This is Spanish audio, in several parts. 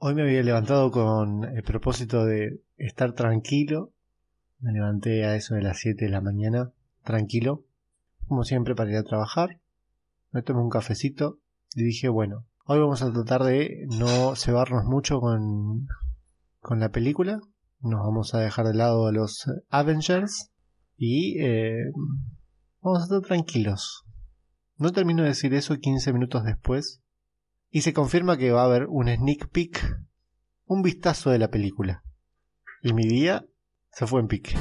Hoy me había levantado con el propósito de estar tranquilo. Me levanté a eso de las 7 de la mañana, tranquilo, como siempre para ir a trabajar. Me tomé un cafecito y dije, bueno, hoy vamos a tratar de no cebarnos mucho con, con la película. Nos vamos a dejar de lado a los Avengers y eh, vamos a estar tranquilos. No termino de decir eso 15 minutos después y se confirma que va a haber un sneak peek, un vistazo de la película. Y mi día se fue en pique.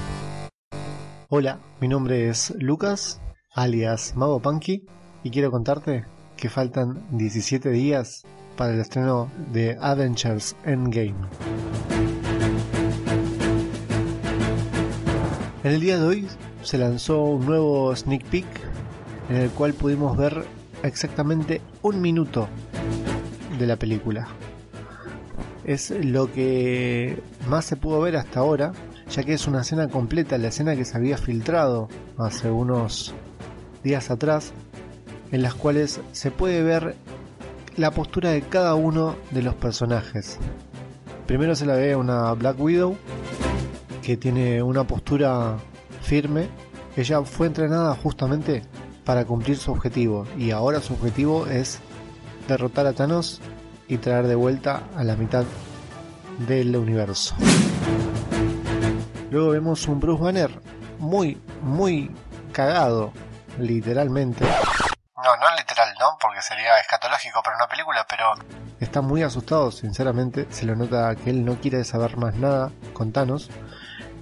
Hola, mi nombre es Lucas, alias Mago Punky, y quiero contarte que faltan 17 días para el estreno de Avengers Endgame. En el día de hoy se lanzó un nuevo sneak peek en el cual pudimos ver exactamente un minuto de la película. Es lo que más se pudo ver hasta ahora, ya que es una escena completa, la escena que se había filtrado hace unos días atrás, en las cuales se puede ver la postura de cada uno de los personajes. Primero se la ve una Black Widow, que tiene una postura firme. Ella fue entrenada justamente para cumplir su objetivo y ahora su objetivo es derrotar a Thanos y traer de vuelta a la mitad del universo. Luego vemos un Bruce Banner muy, muy cagado, literalmente. No, no literal, ¿no? Porque sería escatológico para una película, pero está muy asustado, sinceramente. Se lo nota que él no quiere saber más nada con Thanos.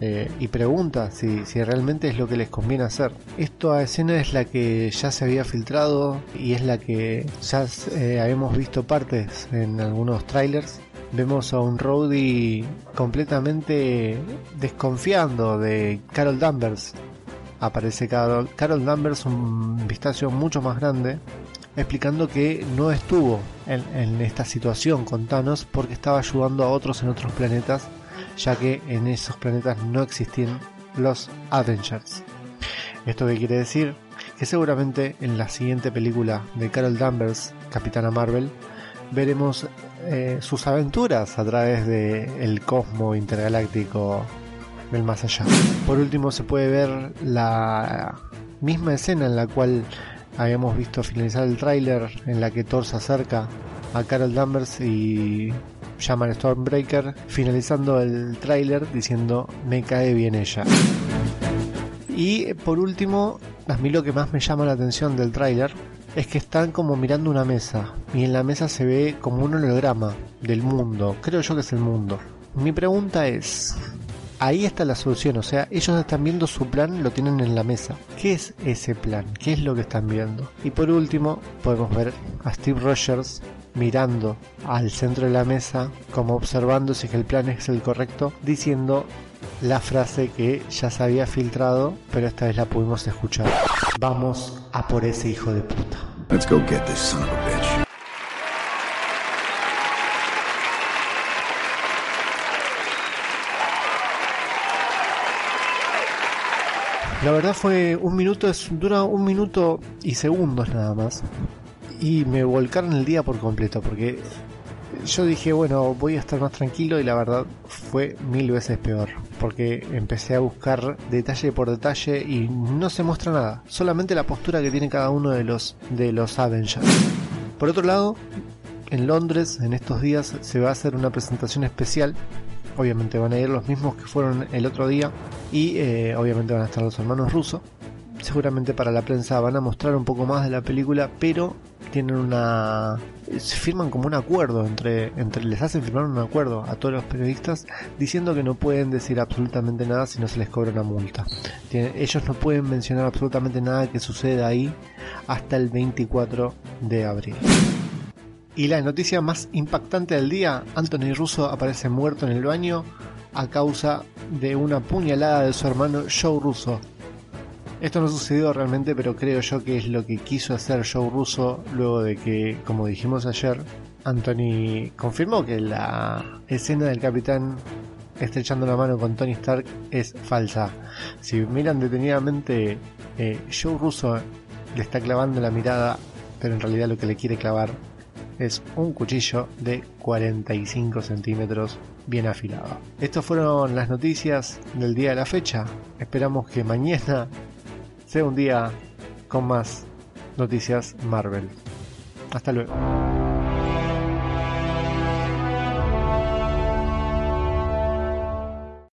Eh, y pregunta si, si, realmente es lo que les conviene hacer. Esta escena es la que ya se había filtrado y es la que ya eh, habíamos visto partes en algunos trailers. Vemos a un Rhodey completamente desconfiando de Carol Danvers. Aparece Carol, Carol Danvers un vistazo mucho más grande explicando que no estuvo en, en esta situación con Thanos porque estaba ayudando a otros en otros planetas ya que en esos planetas no existían los Avengers. ¿Esto qué quiere decir? Que seguramente en la siguiente película de Carol Danvers, Capitana Marvel, veremos eh, sus aventuras a través del el cosmo intergaláctico del más allá. Por último se puede ver la misma escena en la cual habíamos visto finalizar el tráiler en la que Thor se acerca a Carol Danvers y llaman Stormbreaker, finalizando el tráiler diciendo me cae bien ella. Y por último, a mí lo que más me llama la atención del tráiler es que están como mirando una mesa y en la mesa se ve como un holograma del mundo, creo yo que es el mundo. Mi pregunta es, ahí está la solución, o sea, ellos están viendo su plan, lo tienen en la mesa. ¿Qué es ese plan? ¿Qué es lo que están viendo? Y por último, podemos ver a Steve Rogers mirando al centro de la mesa, como observando si el plan es el correcto, diciendo la frase que ya se había filtrado, pero esta vez la pudimos escuchar. Vamos a por ese hijo de puta. Let's go get this son of a bitch. La verdad fue un minuto, es, dura un minuto y segundos nada más y me volcaron el día por completo porque yo dije, bueno, voy a estar más tranquilo y la verdad fue mil veces peor, porque empecé a buscar detalle por detalle y no se muestra nada, solamente la postura que tiene cada uno de los de los Avengers. Por otro lado, en Londres en estos días se va a hacer una presentación especial. Obviamente van a ir los mismos que fueron el otro día y eh, obviamente van a estar los hermanos rusos. Seguramente para la prensa van a mostrar un poco más de la película, pero tienen una firman como un acuerdo entre entre les hacen firmar un acuerdo a todos los periodistas diciendo que no pueden decir absolutamente nada si no se les cobra una multa. ellos no pueden mencionar absolutamente nada que suceda ahí hasta el 24 de abril. Y la noticia más impactante del día, Anthony Russo aparece muerto en el baño a causa de una puñalada de su hermano Joe Russo, esto no sucedió realmente, pero creo yo que es lo que quiso hacer Joe Russo luego de que, como dijimos ayer, Anthony confirmó que la escena del capitán estrechando la mano con Tony Stark es falsa. Si miran detenidamente, eh, Joe Russo le está clavando la mirada, pero en realidad lo que le quiere clavar es un cuchillo de 45 centímetros bien afilado. Estas fueron las noticias del día de la fecha. Esperamos que mañana sea un día con más noticias Marvel. Hasta luego.